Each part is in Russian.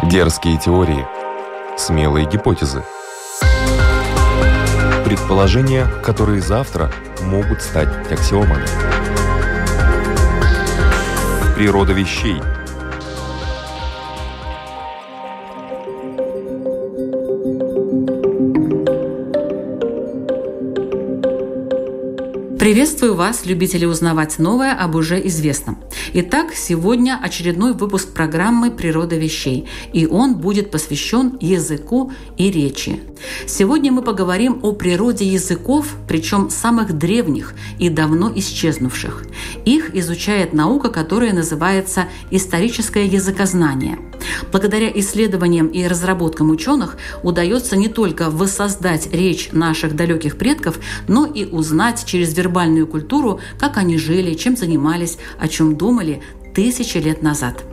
Дерзкие теории. Смелые гипотезы. Предположения, которые завтра могут стать аксиомами. Природа вещей – Приветствую вас, любители узнавать новое об уже известном. Итак, сегодня очередной выпуск программы «Природа вещей», и он будет посвящен языку и речи. Сегодня мы поговорим о природе языков, причем самых древних и давно исчезнувших. Их изучает наука, которая называется историческое языкознание. Благодаря исследованиям и разработкам ученых удается не только воссоздать речь наших далеких предков, но и узнать через вербальную культуру, как они жили, чем занимались, о чем думали тысячи лет назад.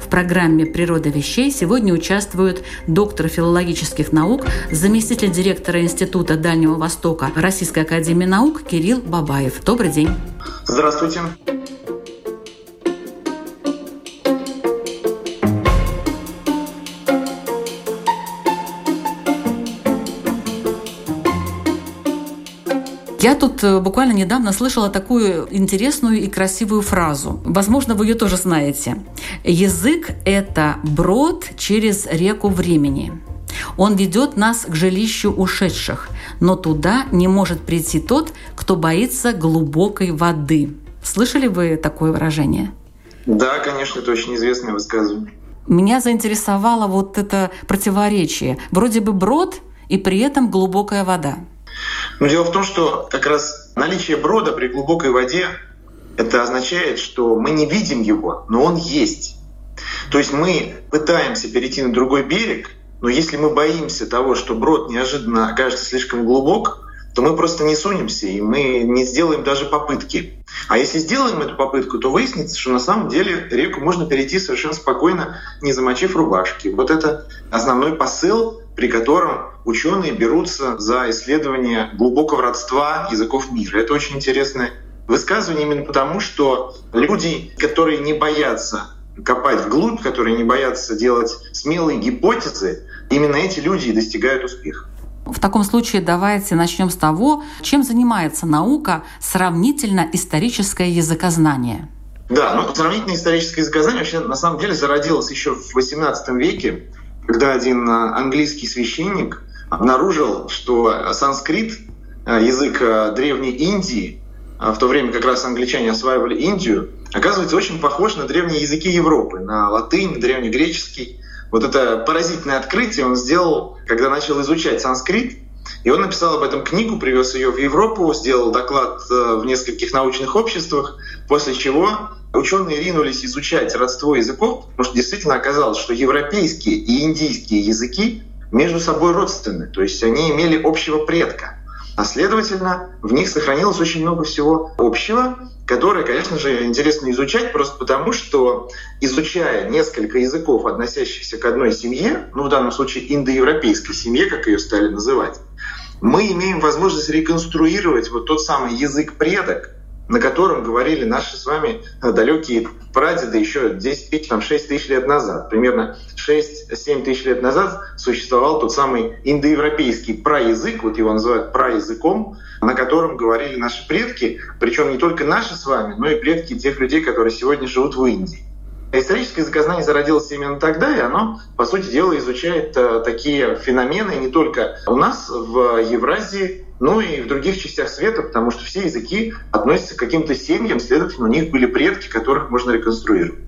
В программе «Природа вещей» сегодня участвуют доктор филологических наук, заместитель директора Института Дальнего Востока Российской Академии Наук Кирилл Бабаев. Добрый день. Здравствуйте. Я тут э, буквально недавно слышала такую интересную и красивую фразу. Возможно, вы ее тоже знаете. Язык – это брод через реку времени. Он ведет нас к жилищу ушедших, но туда не может прийти тот, кто боится глубокой воды. Слышали вы такое выражение? Да, конечно, это очень известное высказывание. Меня заинтересовало вот это противоречие. Вроде бы брод и при этом глубокая вода. Но дело в том, что как раз наличие брода при глубокой воде это означает, что мы не видим его, но он есть. То есть мы пытаемся перейти на другой берег, но если мы боимся того, что брод неожиданно окажется слишком глубок, то мы просто не сунемся, и мы не сделаем даже попытки. А если сделаем эту попытку, то выяснится, что на самом деле реку можно перейти совершенно спокойно, не замочив рубашки. Вот это основной посыл, при котором ученые берутся за исследование глубокого родства языков мира. Это очень интересное высказывание именно потому, что люди, которые не боятся копать вглубь, которые не боятся делать смелые гипотезы, именно эти люди и достигают успеха. В таком случае давайте начнем с того, чем занимается наука сравнительно историческое языкознание. Да, ну сравнительное историческое языкознание вообще на самом деле зародилось еще в XVIII веке, когда один а, английский священник обнаружил, что санскрит, а, язык Древней Индии, в то время как раз англичане осваивали Индию, оказывается очень похож на древние языки Европы, на латынь, древнегреческий. Вот это поразительное открытие он сделал, когда начал изучать санскрит. И он написал об этом книгу, привез ее в Европу, сделал доклад э, в нескольких научных обществах, после чего ученые ринулись изучать родство языков, потому что действительно оказалось, что европейские и индийские языки между собой родственны, то есть они имели общего предка. А следовательно, в них сохранилось очень много всего общего, которое, конечно же, интересно изучать просто потому, что изучая несколько языков, относящихся к одной семье, ну в данном случае индоевропейской семье, как ее стали называть, мы имеем возможность реконструировать вот тот самый язык предок, на котором говорили наши с вами э, далекие прадеды еще 10 тысяч, там, 6 тысяч лет назад. Примерно 6-7 тысяч лет назад существовал тот самый индоевропейский праязык, вот его называют праязыком, на котором говорили наши предки, причем не только наши с вами, но и предки тех людей, которые сегодня живут в Индии. Историческое языкознание зародилось именно тогда, и оно, по сути дела, изучает э, такие феномены не только у нас в Евразии, но и в других частях света, потому что все языки относятся к каким-то семьям, следовательно, у них были предки, которых можно реконструировать.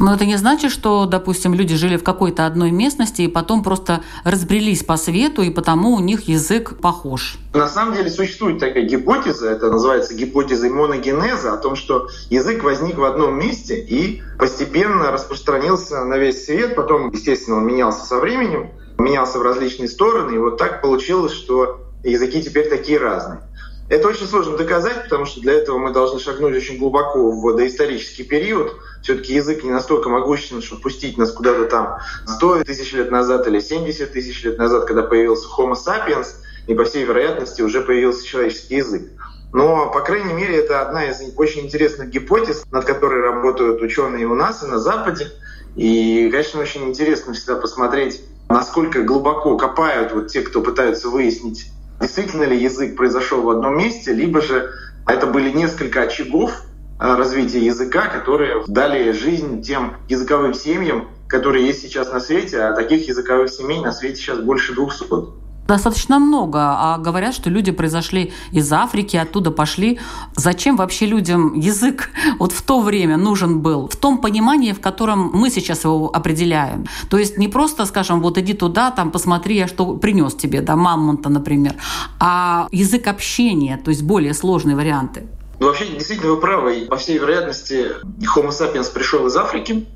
Но это не значит, что, допустим, люди жили в какой-то одной местности и потом просто разбрелись по свету, и потому у них язык похож. На самом деле существует такая гипотеза, это называется гипотезой моногенеза, о том, что язык возник в одном месте и постепенно распространился на весь свет, потом, естественно, он менялся со временем, менялся в различные стороны, и вот так получилось, что языки теперь такие разные. Это очень сложно доказать, потому что для этого мы должны шагнуть очень глубоко в доисторический период. Все-таки язык не настолько могущественен, чтобы пустить нас куда-то там 100 тысяч лет назад или 70 тысяч лет назад, когда появился Homo sapiens, и по всей вероятности уже появился человеческий язык. Но, по крайней мере, это одна из очень интересных гипотез, над которой работают ученые у нас и на Западе. И, конечно, очень интересно всегда посмотреть, насколько глубоко копают вот те, кто пытаются выяснить, действительно ли язык произошел в одном месте, либо же это были несколько очагов развития языка, которые дали жизнь тем языковым семьям, которые есть сейчас на свете, а таких языковых семей на свете сейчас больше 200 достаточно много, а говорят, что люди произошли из Африки, оттуда пошли. Зачем вообще людям язык вот в то время нужен был? В том понимании, в котором мы сейчас его определяем. То есть не просто, скажем, вот иди туда, там посмотри, я что принес тебе, да, мамонта, например, а язык общения, то есть более сложные варианты. Ну, вообще, действительно, вы правы. По всей вероятности, Homo sapiens пришел из Африки,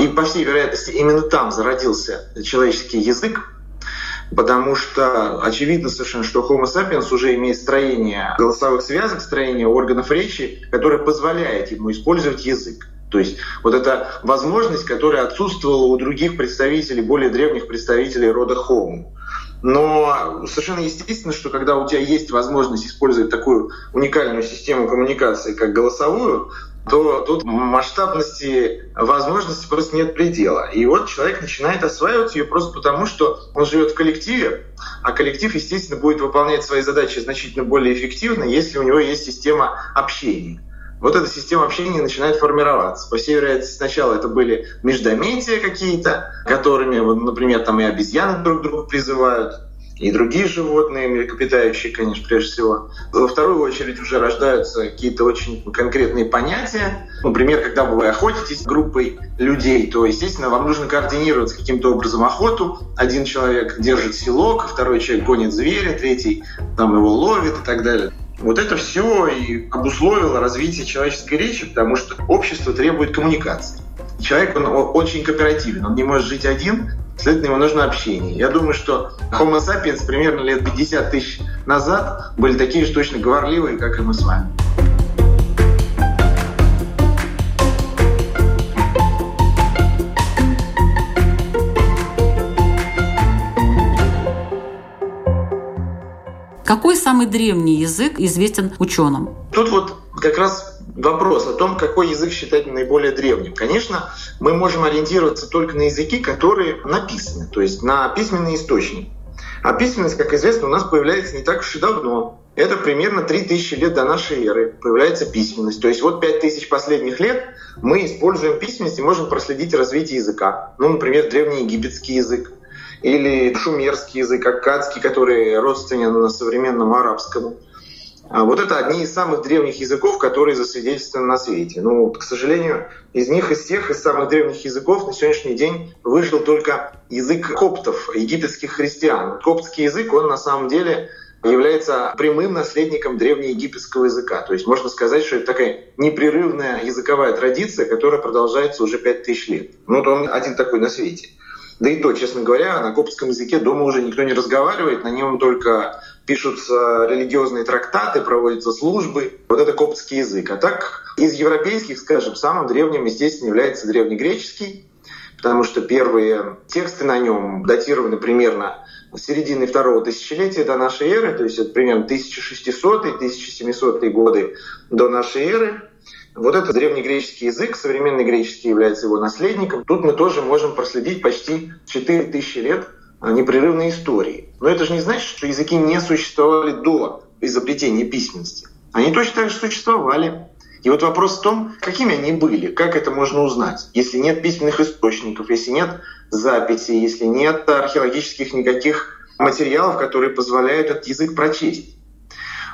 и по всей вероятности именно там зародился человеческий язык, потому что очевидно совершенно, что Homo sapiens уже имеет строение голосовых связок, строение органов речи, которое позволяет ему использовать язык. То есть вот эта возможность, которая отсутствовала у других представителей, более древних представителей рода Homo. Но совершенно естественно, что когда у тебя есть возможность использовать такую уникальную систему коммуникации, как голосовую, то тут масштабности возможностей просто нет предела. И вот человек начинает осваивать ее просто потому, что он живет в коллективе, а коллектив, естественно, будет выполнять свои задачи значительно более эффективно, если у него есть система общения. Вот эта система общения начинает формироваться. По всей сначала это были междометия какие-то, которыми, например, там и обезьяны друг друга призывают, и другие животные, млекопитающие, конечно, прежде всего. Во вторую очередь уже рождаются какие-то очень конкретные понятия. Например, когда вы охотитесь группой людей, то, естественно, вам нужно координировать каким-то образом охоту. Один человек держит селок, второй человек гонит зверя, третий там его ловит и так далее. Вот это все и обусловило развитие человеческой речи, потому что общество требует коммуникации. Человек, он очень кооперативен, он не может жить один, Следовательно, ему нужно общение. Я думаю, что Homo sapiens примерно лет 50 тысяч назад были такие же точно говорливые, как и мы с вами. Какой самый древний язык известен ученым? Тут вот как раз вопрос о том, какой язык считать наиболее древним. Конечно, мы можем ориентироваться только на языки, которые написаны, то есть на письменный источник. А письменность, как известно, у нас появляется не так уж и давно. Это примерно 3000 лет до нашей эры появляется письменность. То есть вот 5000 последних лет мы используем письменность и можем проследить развитие языка. Ну, например, древнеегипетский язык или шумерский язык, аккадский, который родственен современному арабскому. А вот это одни из самых древних языков, которые засвидетельствованы на свете. Ну, к сожалению, из них, из всех, из самых древних языков на сегодняшний день выжил только язык коптов, египетских христиан. Коптский язык, он на самом деле является прямым наследником древнеегипетского языка. То есть можно сказать, что это такая непрерывная языковая традиция, которая продолжается уже 5000 лет. Ну, вот он один такой на свете. Да и то, честно говоря, на коптском языке дома уже никто не разговаривает, на нем только пишутся религиозные трактаты, проводятся службы. Вот это коптский язык. А так из европейских, скажем, самым древним, естественно, является древнегреческий, потому что первые тексты на нем датированы примерно середины второго тысячелетия до нашей эры, то есть это примерно 1600-1700 годы до нашей эры. Вот это древнегреческий язык, современный греческий является его наследником. Тут мы тоже можем проследить почти 4000 лет непрерывной истории. Но это же не значит, что языки не существовали до изобретения письменности. Они точно так же существовали. И вот вопрос в том, какими они были, как это можно узнать, если нет письменных источников, если нет записей, если нет археологических никаких материалов, которые позволяют этот язык прочесть.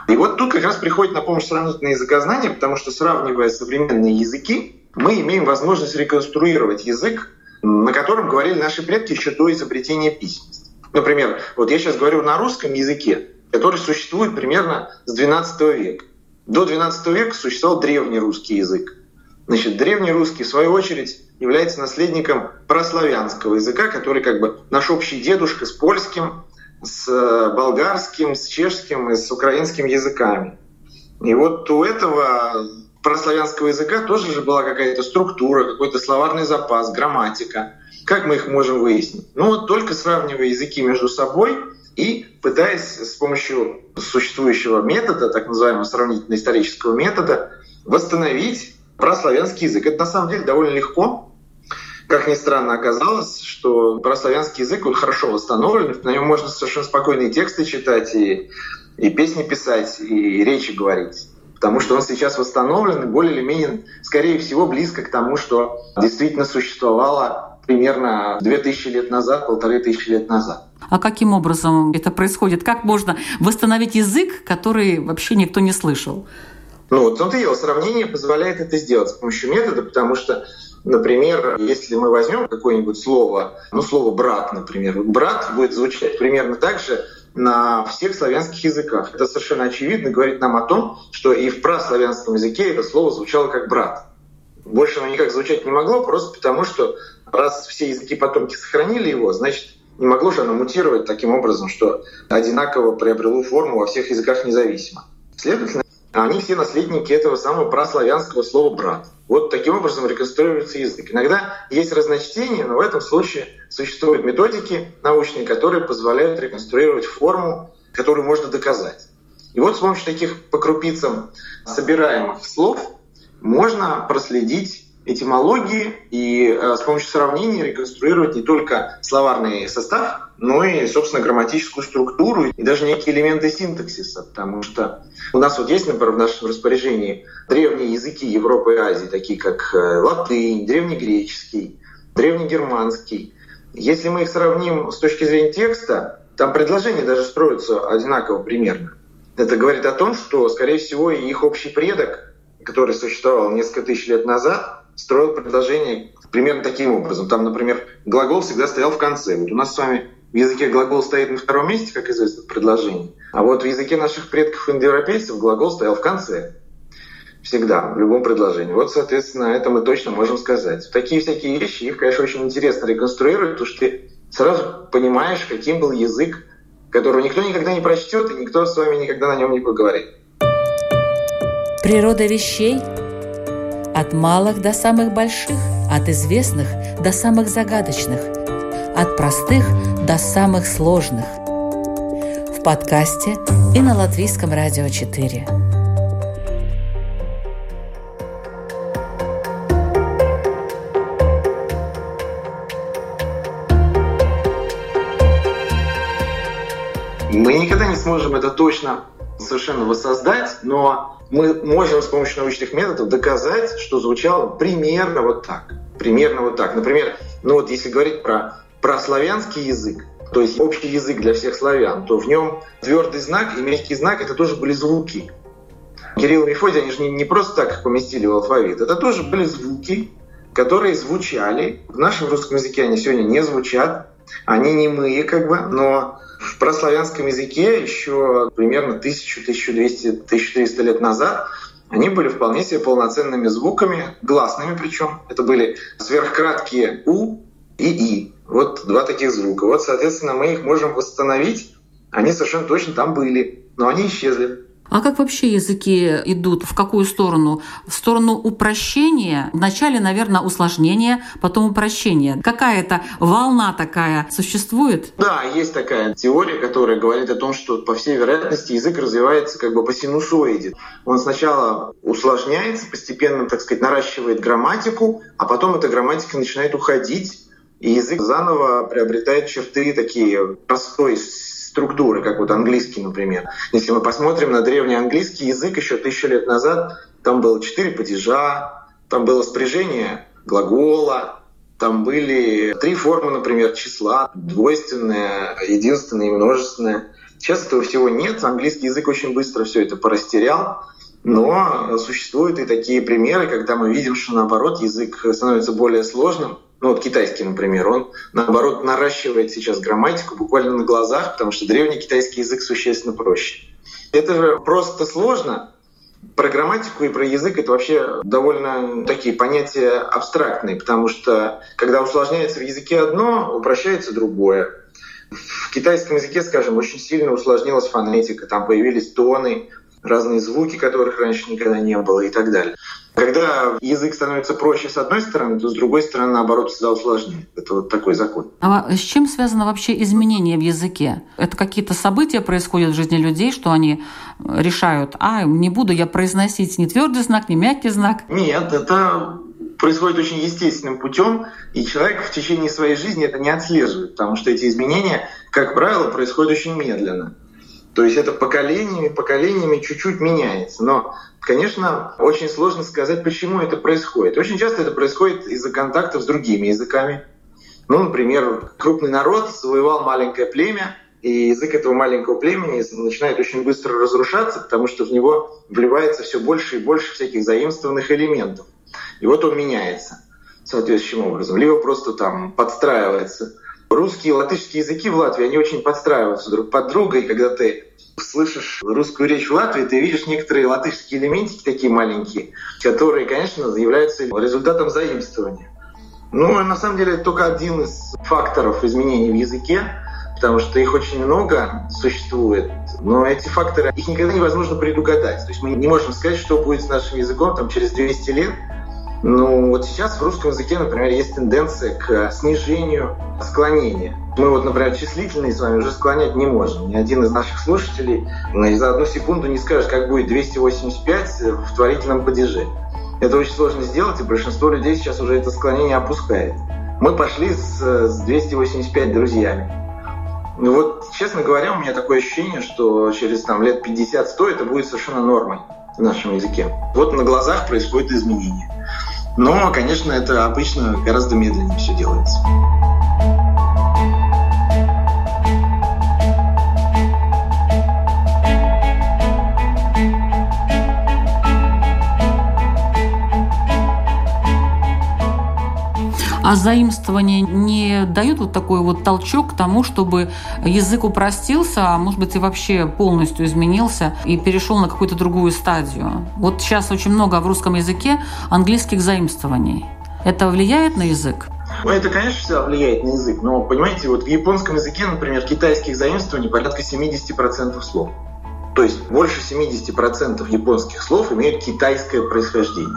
И вот тут как раз приходит на помощь сравнительное языкознание, потому что сравнивая современные языки, мы имеем возможность реконструировать язык на котором говорили наши предки еще до изобретения письменности. Например, вот я сейчас говорю на русском языке, который существует примерно с XII века. До XII века существовал древний русский язык. Значит, древний русский, в свою очередь, является наследником прославянского языка, который как бы наш общий дедушка с польским, с э, болгарским, с чешским и с украинским языками. И вот у этого прославянского языка тоже же была какая-то структура, какой-то словарный запас, грамматика. Как мы их можем выяснить? Ну вот только сравнивая языки между собой и пытаясь с помощью существующего метода, так называемого сравнительно-исторического метода, восстановить прославянский язык. Это на самом деле довольно легко. Как ни странно оказалось, что прославянский язык он хорошо восстановлен, на нем можно совершенно спокойные тексты читать и, и песни писать, и речи говорить потому что он сейчас восстановлен и более или менее, скорее всего, близко к тому, что действительно существовало примерно 2000 лет назад, полторы тысячи лет назад. А каким образом это происходит? Как можно восстановить язык, который вообще никто не слышал? Ну, вот он и сравнение позволяет это сделать с помощью метода, потому что, например, если мы возьмем какое-нибудь слово, ну, слово «брат», например, «брат» будет звучать примерно так же, на всех славянских языках. Это совершенно очевидно говорит нам о том, что и в праславянском языке это слово звучало как «брат». Больше оно никак звучать не могло, просто потому что раз все языки потомки сохранили его, значит, не могло же оно мутировать таким образом, что одинаково приобрело форму во всех языках независимо. Следовательно, они все наследники этого самого праславянского слова «брат». Вот таким образом реконструируется язык. Иногда есть разночтение, но в этом случае существуют методики научные, которые позволяют реконструировать форму, которую можно доказать. И вот с помощью таких по крупицам собираемых слов можно проследить этимологии и э, с помощью сравнения реконструировать не только словарный состав, но и, собственно, грамматическую структуру и даже некие элементы синтаксиса, потому что у нас вот есть, например, в нашем распоряжении древние языки Европы и Азии, такие как э, латынь, древнегреческий, древнегерманский. Если мы их сравним с точки зрения текста, там предложения даже строятся одинаково примерно. Это говорит о том, что, скорее всего, их общий предок, который существовал несколько тысяч лет назад, строил предложение примерно таким образом. Там, например, глагол всегда стоял в конце. Вот у нас с вами в языке глагол стоит на втором месте, как известно, в предложении. А вот в языке наших предков индоевропейцев глагол стоял в конце. Всегда, в любом предложении. Вот, соответственно, это мы точно можем сказать. Такие всякие вещи, их, конечно, очень интересно реконструировать, потому что ты сразу понимаешь, каким был язык, которого никто никогда не прочтет, и никто с вами никогда на нем не поговорит. Природа вещей от малых до самых больших, от известных до самых загадочных, от простых до самых сложных. В подкасте и на Латвийском радио 4. Мы никогда не сможем это точно совершенно воссоздать, но мы можем с помощью научных методов доказать, что звучало примерно вот так. Примерно вот так. Например, ну вот если говорить про про славянский язык, то есть общий язык для всех славян, то в нем твердый знак и мягкий знак это тоже были звуки. Кирилл и Мефодий, они же не, не просто так их поместили в алфавит, это тоже были звуки, которые звучали. В нашем русском языке они сегодня не звучат, они не мы, как бы, но в прославянском языке еще примерно 1000, 1200, 1300 лет назад они были вполне себе полноценными звуками, гласными причем. Это были сверхкраткие «у» и «и». Вот два таких звука. Вот, соответственно, мы их можем восстановить. Они совершенно точно там были, но они исчезли. А как вообще языки идут? В какую сторону? В сторону упрощения? Вначале, наверное, усложнения, потом упрощения. Какая-то волна такая существует? Да, есть такая теория, которая говорит о том, что, по всей вероятности, язык развивается как бы по синусоиде. Он сначала усложняется, постепенно, так сказать, наращивает грамматику, а потом эта грамматика начинает уходить и язык заново приобретает черты такие простой структуры, как вот английский, например. Если мы посмотрим на древний английский язык еще тысячу лет назад, там было четыре падежа, там было спряжение глагола, там были три формы, например, числа, двойственное, единственное и множественное. Сейчас этого всего нет, английский язык очень быстро все это порастерял, но существуют и такие примеры, когда мы видим, что наоборот язык становится более сложным, ну вот китайский, например, он наоборот наращивает сейчас грамматику буквально на глазах, потому что древний китайский язык существенно проще. Это же просто сложно. Про грамматику и про язык это вообще довольно такие понятия абстрактные, потому что когда усложняется в языке одно, упрощается другое. В китайском языке, скажем, очень сильно усложнилась фонетика, там появились тоны, разные звуки, которых раньше никогда не было и так далее. Когда язык становится проще с одной стороны, то с другой стороны, наоборот, всегда усложняет. Это вот такой закон. А с чем связано вообще изменение в языке? Это какие-то события происходят в жизни людей, что они решают, а, не буду я произносить ни твердый знак, ни мягкий знак? Нет, это происходит очень естественным путем, и человек в течение своей жизни это не отслеживает, потому что эти изменения, как правило, происходят очень медленно. То есть это поколениями, поколениями чуть-чуть меняется. Но, конечно, очень сложно сказать, почему это происходит. Очень часто это происходит из-за контактов с другими языками. Ну, например, крупный народ завоевал маленькое племя, и язык этого маленького племени начинает очень быстро разрушаться, потому что в него вливается все больше и больше всяких заимствованных элементов. И вот он меняется соответствующим образом. Либо просто там подстраивается. Русские и латышские языки в Латвии, они очень подстраиваются друг под друга, и когда ты слышишь русскую речь в Латвии, ты видишь некоторые латышские элементики такие маленькие, которые, конечно, являются результатом заимствования. Ну, на самом деле, это только один из факторов изменений в языке, потому что их очень много существует, но эти факторы, их никогда невозможно предугадать. То есть мы не можем сказать, что будет с нашим языком там, через 200 лет, ну, вот сейчас в русском языке, например, есть тенденция к снижению склонения. Мы вот, например, числительные с вами уже склонять не можем. Ни один из наших слушателей за одну секунду не скажет, как будет 285 в творительном падеже. Это очень сложно сделать, и большинство людей сейчас уже это склонение опускает. Мы пошли с, с 285 друзьями. Ну вот, честно говоря, у меня такое ощущение, что через там, лет 50-100 это будет совершенно нормой в нашем языке. Вот на глазах происходит изменение. Но, конечно, это обычно гораздо медленнее все делается. А заимствование не дают вот такой вот толчок к тому, чтобы язык упростился, а может быть и вообще полностью изменился и перешел на какую-то другую стадию. Вот сейчас очень много в русском языке английских заимствований. Это влияет на язык? Ну, это, конечно, всегда влияет на язык, но, понимаете, вот в японском языке, например, китайских заимствований порядка 70% слов. То есть больше 70% японских слов имеют китайское происхождение.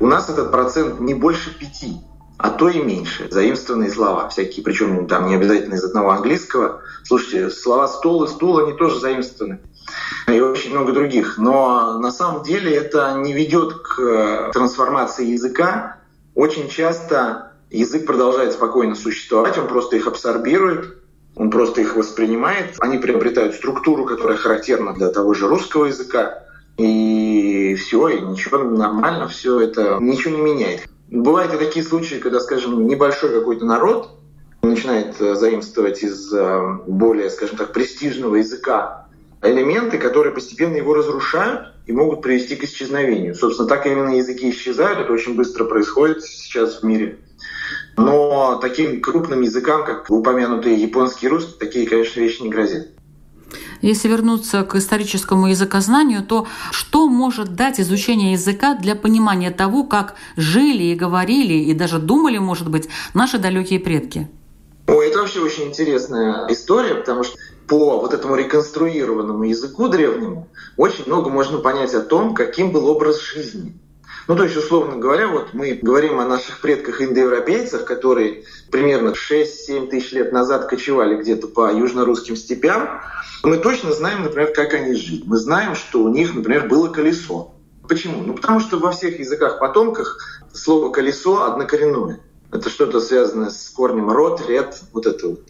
У нас этот процент не больше пяти а то и меньше. Заимствованные слова всякие, причем там не обязательно из одного английского. Слушайте, слова стол и стул, они тоже заимствованы. И очень много других. Но на самом деле это не ведет к э, трансформации языка. Очень часто язык продолжает спокойно существовать, он просто их абсорбирует, он просто их воспринимает. Они приобретают структуру, которая характерна для того же русского языка. И все, и ничего нормально, все это ничего не меняет. Бывают и такие случаи, когда, скажем, небольшой какой-то народ начинает э, заимствовать из э, более, скажем так, престижного языка элементы, которые постепенно его разрушают и могут привести к исчезновению. Собственно, так именно языки исчезают, это очень быстро происходит сейчас в мире. Но таким крупным языкам, как упомянутые японский и русский, такие, конечно, вещи не грозят. Если вернуться к историческому языкознанию, то что может дать изучение языка для понимания того, как жили и говорили, и даже думали, может быть, наши далекие предки? О, это вообще очень интересная история, потому что по вот этому реконструированному языку древнему очень много можно понять о том, каким был образ жизни. Ну, то есть, условно говоря, вот мы говорим о наших предках индоевропейцах, которые примерно 6-7 тысяч лет назад кочевали где-то по южно-русским степям, мы точно знаем, например, как они жили. Мы знаем, что у них, например, было колесо. Почему? Ну, потому что во всех языках-потомках слово «колесо» однокоренное. Это что-то связанное с корнем род, ред, вот это вот.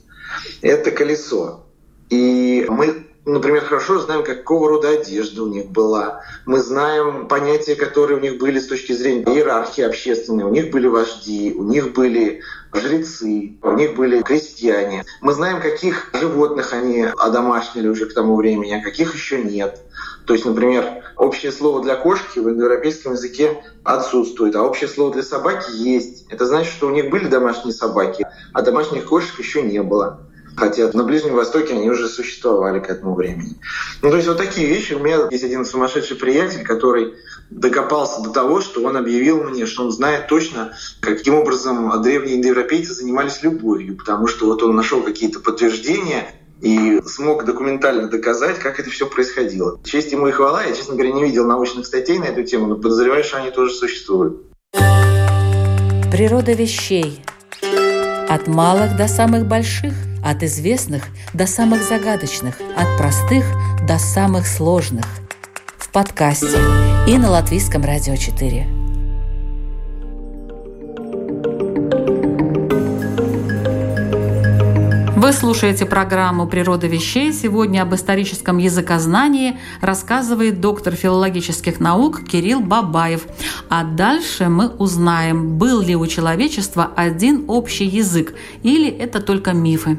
Это колесо. И мы например, хорошо знаем, какого рода одежда у них была. Мы знаем понятия, которые у них были с точки зрения иерархии общественной. У них были вожди, у них были жрецы, у них были крестьяне. Мы знаем, каких животных они одомашнили уже к тому времени, а каких еще нет. То есть, например, общее слово для кошки в индоевропейском языке отсутствует, а общее слово для собаки есть. Это значит, что у них были домашние собаки, а домашних кошек еще не было. Хотя на Ближнем Востоке они уже существовали к этому времени. Ну, то есть вот такие вещи. У меня есть один сумасшедший приятель, который докопался до того, что он объявил мне, что он знает точно, каким образом древние индоевропейцы занимались любовью, потому что вот он нашел какие-то подтверждения и смог документально доказать, как это все происходило. Честь ему и хвала. Я, честно говоря, не видел научных статей на эту тему, но подозреваю, что они тоже существуют. Природа вещей. От малых до самых больших, от известных до самых загадочных, от простых до самых сложных. В подкасте и на Латвийском радио 4. Вы слушаете программу «Природа вещей». Сегодня об историческом языкознании рассказывает доктор филологических наук Кирилл Бабаев. А дальше мы узнаем, был ли у человечества один общий язык или это только мифы.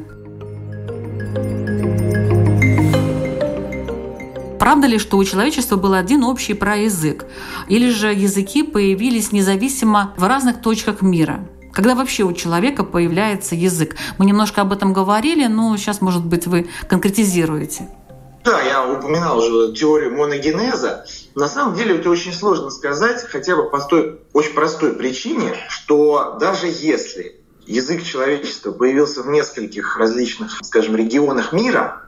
Правда ли, что у человечества был один общий проязык? Или же языки появились независимо в разных точках мира? Когда вообще у человека появляется язык? Мы немножко об этом говорили, но сейчас, может быть, вы конкретизируете. Да, я упоминал уже теорию моногенеза. На самом деле это очень сложно сказать, хотя бы по той очень простой причине, что даже если язык человечества появился в нескольких различных, скажем, регионах мира,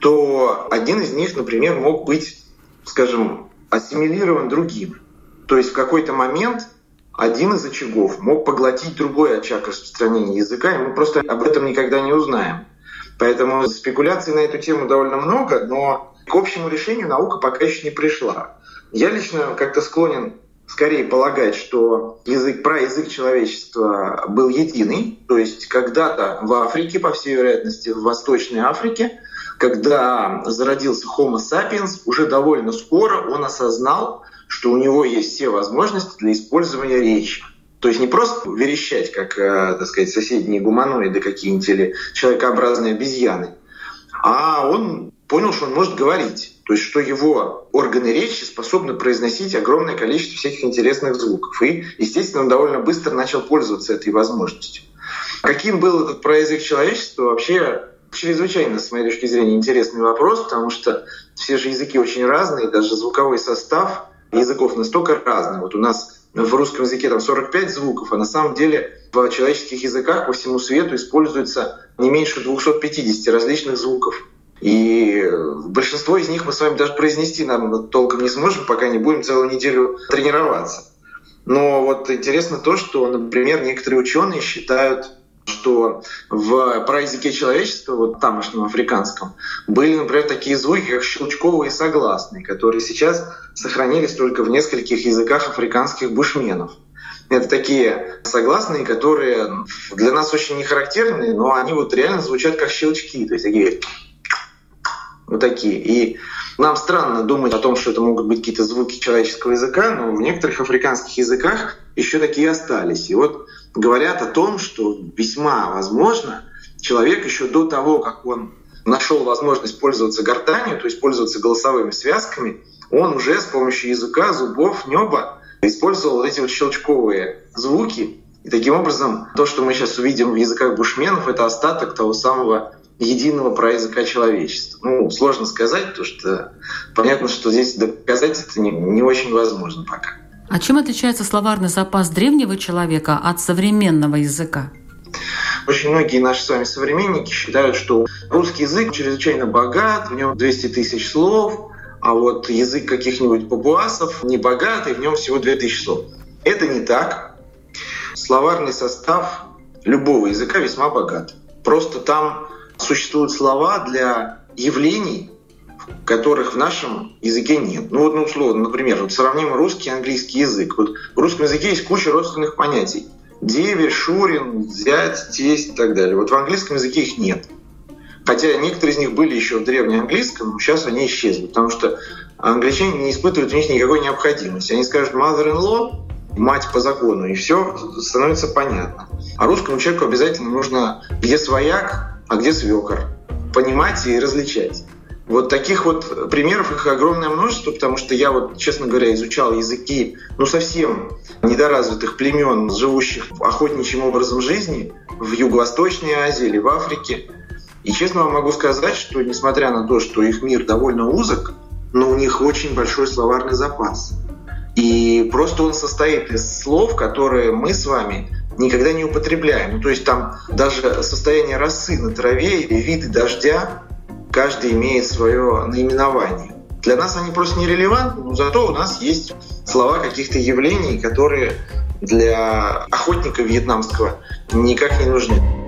то один из них, например, мог быть, скажем, ассимилирован другим. То есть в какой-то момент один из очагов мог поглотить другой очаг распространения языка, и мы просто об этом никогда не узнаем. Поэтому спекуляций на эту тему довольно много, но к общему решению наука пока еще не пришла. Я лично как-то склонен скорее полагать, что язык, про язык человечества был единый. То есть когда-то в Африке, по всей вероятности, в Восточной Африке, когда зародился Homo sapiens, уже довольно скоро он осознал, что у него есть все возможности для использования речи. То есть не просто верещать, как, э, так сказать, соседние гуманоиды какие-нибудь или человекообразные обезьяны, а он понял, что он может говорить. То есть, что его органы речи способны произносить огромное количество всяких интересных звуков. И, естественно, он довольно быстро начал пользоваться этой возможностью. Каким был этот проязык человечества, вообще чрезвычайно, с моей точки зрения, интересный вопрос, потому что все же языки очень разные, даже звуковой состав языков настолько разные. Вот у нас в русском языке там 45 звуков, а на самом деле в человеческих языках по всему свету используется не меньше 250 различных звуков. И большинство из них мы с вами даже произнести нам толком не сможем, пока не будем целую неделю тренироваться. Но вот интересно то, что, например, некоторые ученые считают что в праязыке человечества, вот тамошнем африканском, были, например, такие звуки, как щелчковые согласные, которые сейчас сохранились только в нескольких языках африканских бушменов. Это такие согласные, которые для нас очень не характерны, но они вот реально звучат как щелчки, то есть такие вот такие. И нам странно думать о том, что это могут быть какие-то звуки человеческого языка, но в некоторых африканских языках еще такие остались. И вот говорят о том, что весьма возможно, человек еще до того, как он нашел возможность пользоваться гортанью, то есть пользоваться голосовыми связками, он уже с помощью языка, зубов, неба использовал эти вот щелчковые звуки. И таким образом, то, что мы сейчас увидим в языках бушменов, это остаток того самого единого про языка человечества. Ну, сложно сказать, потому что понятно, что здесь доказать это не, не очень возможно пока. А чем отличается словарный запас древнего человека от современного языка? Очень многие наши с вами современники считают, что русский язык чрезвычайно богат, в нем 200 тысяч слов, а вот язык каких-нибудь папуасов не богатый, в нем всего 2000 слов. Это не так. Словарный состав любого языка весьма богат. Просто там существуют слова для явлений, которых в нашем языке нет. Ну вот, ну, условно, например, вот сравним русский и английский язык. Вот в русском языке есть куча родственных понятий. Деверь, Шурин, зять, тесть и так далее. Вот в английском языке их нет. Хотя некоторые из них были еще в древнеанглийском, но сейчас они исчезли, потому что англичане не испытывают в них никакой необходимости. Они скажут mother-in-law, мать по закону, и все становится понятно. А русскому человеку обязательно нужно где свояк, а где свекор. Понимать и различать. Вот таких вот примеров их огромное множество, потому что я вот, честно говоря, изучал языки, ну, совсем недоразвитых племен, живущих охотничьим образом жизни в Юго-Восточной Азии или в Африке. И честно вам могу сказать, что несмотря на то, что их мир довольно узок, но у них очень большой словарный запас. И просто он состоит из слов, которые мы с вами никогда не употребляем. Ну, то есть там даже состояние росы на траве или виды дождя, каждый имеет свое наименование. Для нас они просто нерелевантны, но зато у нас есть слова каких-то явлений, которые для охотника вьетнамского никак не нужны.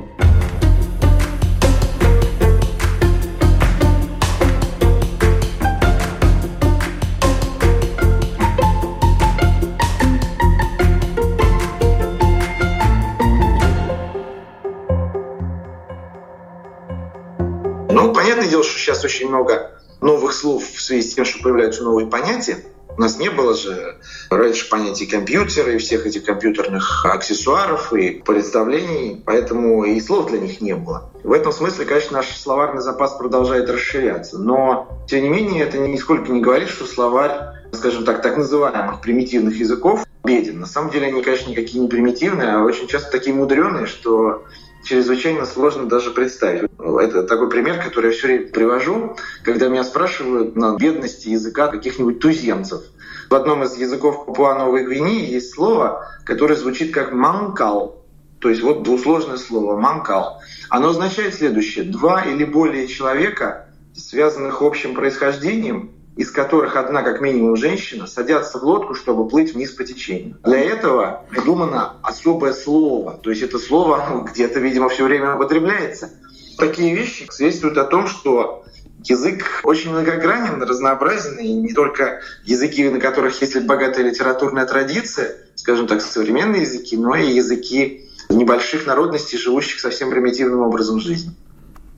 Дело, что сейчас очень много новых слов в связи с тем, что появляются новые понятия. У нас не было же раньше понятий компьютера и всех этих компьютерных аксессуаров и представлений, поэтому и слов для них не было. В этом смысле, конечно, наш словарный запас продолжает расширяться. Но, тем не менее, это нисколько не говорит, что словарь, скажем так, так называемых примитивных языков беден. На самом деле они, конечно, никакие не примитивные, а очень часто такие мудреные, что чрезвычайно сложно даже представить. Это такой пример, который я все время привожу, когда меня спрашивают на бедности языка каких-нибудь туземцев. В одном из языков Папуа-Новой Гвинеи есть слово, которое звучит как «манкал», то есть вот двусложное слово «манкал». Оно означает следующее. Два или более человека, связанных общим происхождением, из которых одна как минимум женщина, садятся в лодку, чтобы плыть вниз по течению. Для этого придумано особое слово. То есть это слово где-то, видимо, все время употребляется. Такие вещи свидетельствуют о том, что язык очень многогранен, разнообразен, и не только языки, на которых есть богатая литературная традиция, скажем так, современные языки, но и языки небольших народностей, живущих совсем примитивным образом жизни.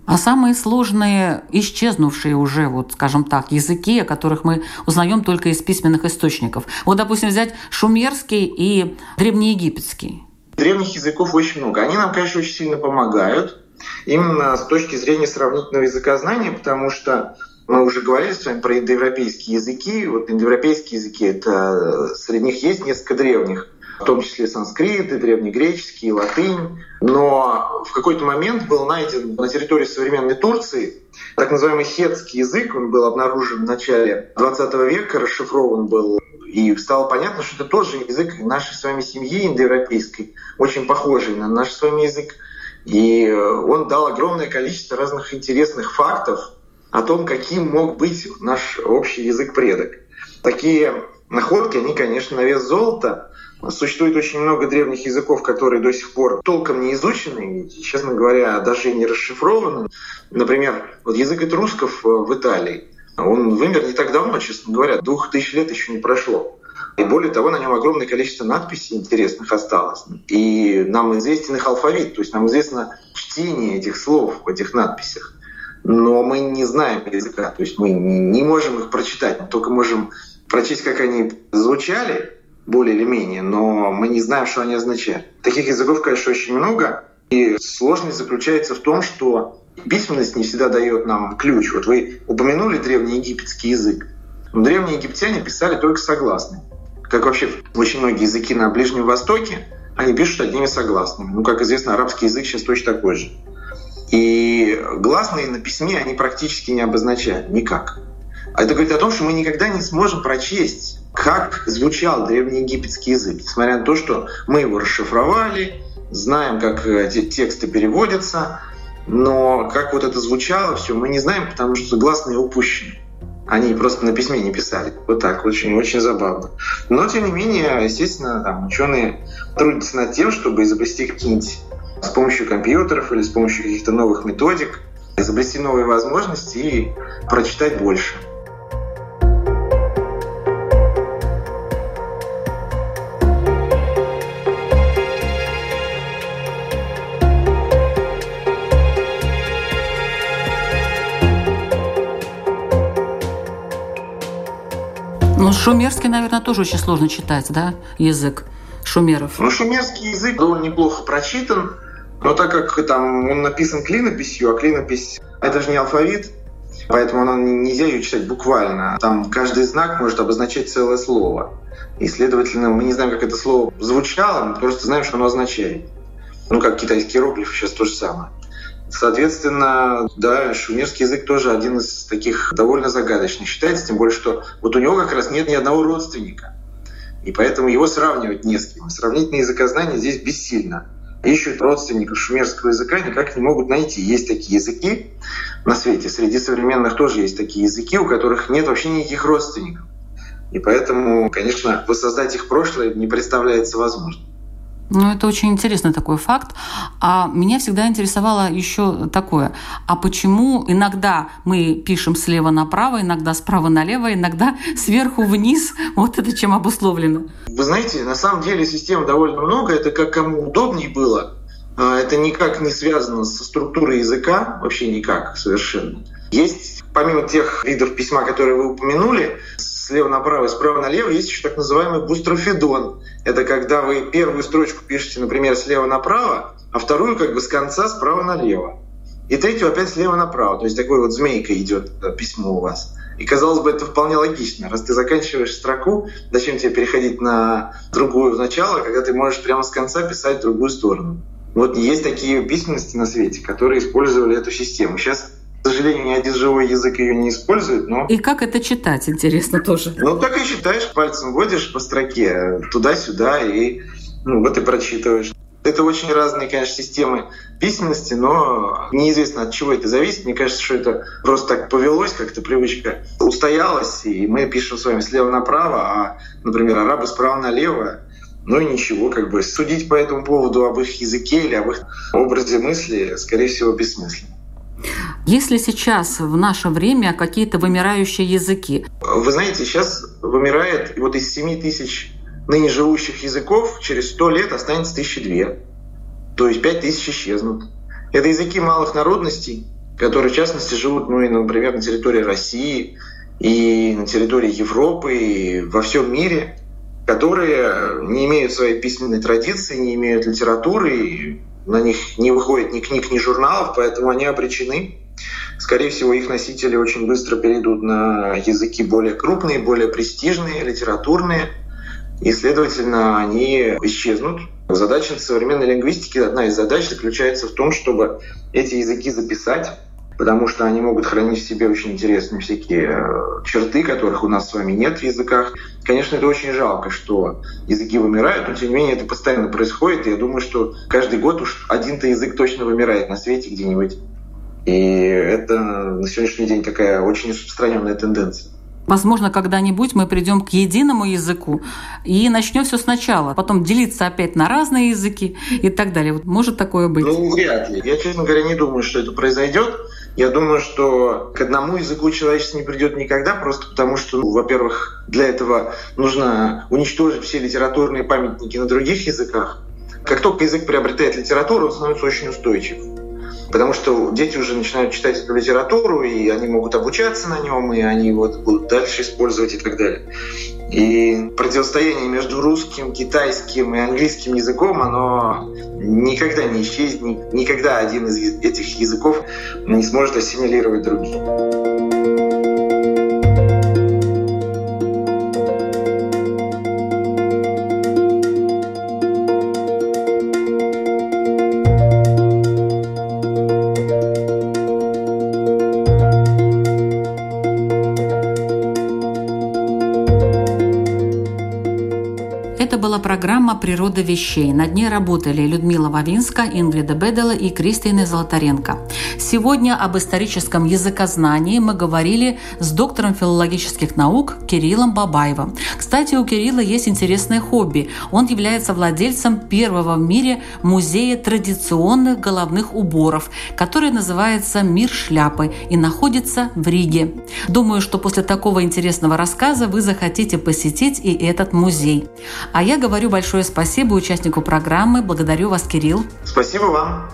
А самые сложные, исчезнувшие уже, вот, скажем так, языки, о которых мы узнаем только из письменных источников. Вот, допустим, взять шумерский и древнеегипетский. Древних языков очень много. Они нам, конечно, очень сильно помогают. Именно с точки зрения сравнительного языкознания, потому что мы уже говорили с вами про индоевропейские языки. Вот индоевропейские языки, это среди них есть несколько древних в том числе санскрит, и древнегреческий, и латынь. Но в какой-то момент был найден на территории современной Турции так называемый хетский язык. Он был обнаружен в начале 20 века, расшифрован был и стало понятно, что это тоже язык нашей с вами семьи индоевропейской, очень похожий на наш с вами язык. И он дал огромное количество разных интересных фактов о том, каким мог быть наш общий язык предок. Такие находки, они, конечно, на вес золота, Существует очень много древних языков, которые до сих пор толком не изучены, и, честно говоря, даже не расшифрованы. Например, вот язык этрусков э, в Италии, он вымер не так давно, честно говоря, двух тысяч лет еще не прошло. И более того, на нем огромное количество надписей интересных осталось. И нам известен их алфавит, то есть нам известно чтение этих слов в этих надписях. Но мы не знаем языка, то есть мы не можем их прочитать, мы только можем прочесть, как они звучали, более или менее, но мы не знаем, что они означают. Таких языков, конечно, очень много, и сложность заключается в том, что письменность не всегда дает нам ключ. Вот вы упомянули древнеегипетский язык. Но древние египтяне писали только согласные. Как вообще очень многие языки на Ближнем Востоке, они пишут одними согласными. Ну, как известно, арабский язык сейчас точно такой же. И гласные на письме они практически не обозначают никак. А это говорит о том, что мы никогда не сможем прочесть как звучал древнеегипетский язык, несмотря на то, что мы его расшифровали, знаем, как эти тексты переводятся, но как вот это звучало, все мы не знаем, потому что гласные упущены. Они просто на письме не писали. Вот так, очень-очень забавно. Но, тем не менее, естественно, там, ученые трудятся над тем, чтобы изобрести какие-нибудь с помощью компьютеров или с помощью каких-то новых методик, изобрести новые возможности и прочитать больше. Шумерский, наверное, тоже очень сложно читать, да, язык шумеров? Ну, шумерский язык довольно неплохо прочитан, но так как там он написан клинописью, а клинопись — это же не алфавит, поэтому она, нельзя ее читать буквально. Там каждый знак может обозначать целое слово. И, следовательно, мы не знаем, как это слово звучало, мы просто знаем, что оно означает. Ну, как китайский иероглиф сейчас то же самое. Соответственно, да, шумерский язык тоже один из таких довольно загадочных считается, тем более, что вот у него как раз нет ни одного родственника. и поэтому его сравнивать не с кем. Сравнительное языкознание здесь бессильно. Ищут родственников шумерского языка, никак не могут найти. Есть такие языки на свете, среди современных тоже есть такие языки, у которых нет вообще никаких родственников. И поэтому, конечно, воссоздать их прошлое не представляется возможным. Ну, это очень интересный такой факт. А меня всегда интересовало еще такое. А почему иногда мы пишем слева направо, иногда справа налево, иногда сверху вниз? Вот это чем обусловлено? Вы знаете, на самом деле систем довольно много. Это как кому удобнее было. А, это никак не связано со структурой языка, вообще никак совершенно. Есть, помимо тех видов письма, которые вы упомянули, слева направо и справа налево есть еще так называемый бустрофидон. Это когда вы первую строчку пишете, например, слева направо, а вторую как бы с конца справа налево. И третью опять слева направо. То есть такой вот змейка идет э, письмо у вас. И казалось бы, это вполне логично. Раз ты заканчиваешь строку, зачем тебе переходить на другую начало, когда ты можешь прямо с конца писать в другую сторону. Вот есть такие письменности на свете, которые использовали эту систему. Сейчас к сожалению, ни один живой язык ее не использует, но... И как это читать, интересно тоже. Ну, так и читаешь, пальцем вводишь по строке туда-сюда, и ну, вот и прочитываешь. Это очень разные, конечно, системы письменности, но неизвестно от чего это зависит. Мне кажется, что это просто так повелось, как-то привычка устоялась, и мы пишем с вами слева направо, а, например, арабы справа налево. Ну и ничего, как бы судить по этому поводу об их языке или об их образе мысли, скорее всего, бессмысленно. Есть ли сейчас в наше время какие-то вымирающие языки? Вы знаете, сейчас вымирает вот из 7 тысяч ныне живущих языков через 100 лет останется тысячи две. То есть 5 тысяч исчезнут. Это языки малых народностей, которые, в частности, живут, ну, и, например, на территории России и на территории Европы и во всем мире, которые не имеют своей письменной традиции, не имеют литературы, и на них не выходит ни книг, ни журналов, поэтому они обречены. Скорее всего, их носители очень быстро перейдут на языки более крупные, более престижные, литературные, и, следовательно, они исчезнут. Задача современной лингвистики, одна из задач заключается в том, чтобы эти языки записать, потому что они могут хранить в себе очень интересные всякие э, черты, которых у нас с вами нет в языках. Конечно, это очень жалко, что языки вымирают, но тем не менее это постоянно происходит. И я думаю, что каждый год уж один-то язык точно вымирает на свете где-нибудь. И это на сегодняшний день такая очень распространенная тенденция. Возможно, когда-нибудь мы придем к единому языку и начнем все сначала, потом делиться опять на разные языки и так далее. Вот может такое быть? Ну, вряд ли. Я, честно говоря, не думаю, что это произойдет. Я думаю, что к одному языку человечество не придет никогда, просто потому что, ну, во-первых, для этого нужно уничтожить все литературные памятники на других языках. Как только язык приобретает литературу, он становится очень устойчив. Потому что дети уже начинают читать эту литературу, и они могут обучаться на нем, и они вот будут дальше использовать и так далее. И противостояние между русским, китайским и английским языком, оно никогда не исчезнет, никогда один из этих языков не сможет ассимилировать другие. «Природа вещей». Над ней работали Людмила Вавинска, Ингрида Бедела и Кристина Золотаренко. Сегодня об историческом языкознании мы говорили с доктором филологических наук Кириллом Бабаевым. Кстати, у Кирилла есть интересное хобби. Он является владельцем первого в мире музея традиционных головных уборов, который называется «Мир шляпы» и находится в Риге. Думаю, что после такого интересного рассказа вы захотите посетить и этот музей. А я Говорю большое спасибо участнику программы. Благодарю вас, Кирилл. Спасибо вам.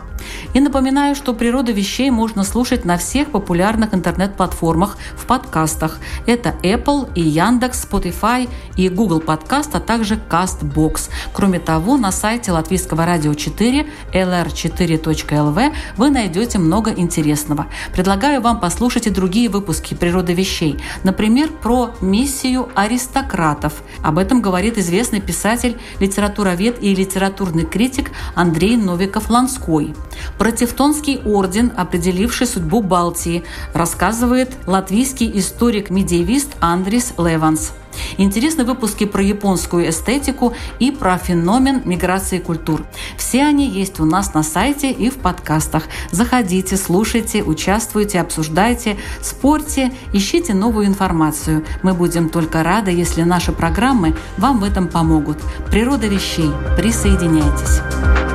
И напоминаю, что «Природа вещей» можно слушать на всех популярных интернет-платформах в подкастах. Это Apple и Яндекс, Spotify и Google Подкаст, а также CastBox. Кроме того, на сайте Латвийского радио 4 lr4.lv вы найдете много интересного. Предлагаю вам послушать и другие выпуски «Природа вещей». Например, про миссию аристократов. Об этом говорит известный писатель, литературовед и литературный критик Андрей Новиков-Ланской. Про Тевтонский орден, определивший судьбу Балтии, рассказывает латвийский историк-медиевист Андрис Леванс. Интересны выпуски про японскую эстетику и про феномен миграции культур. Все они есть у нас на сайте и в подкастах. Заходите, слушайте, участвуйте, обсуждайте, спорьте, ищите новую информацию. Мы будем только рады, если наши программы вам в этом помогут. Природа вещей. Присоединяйтесь.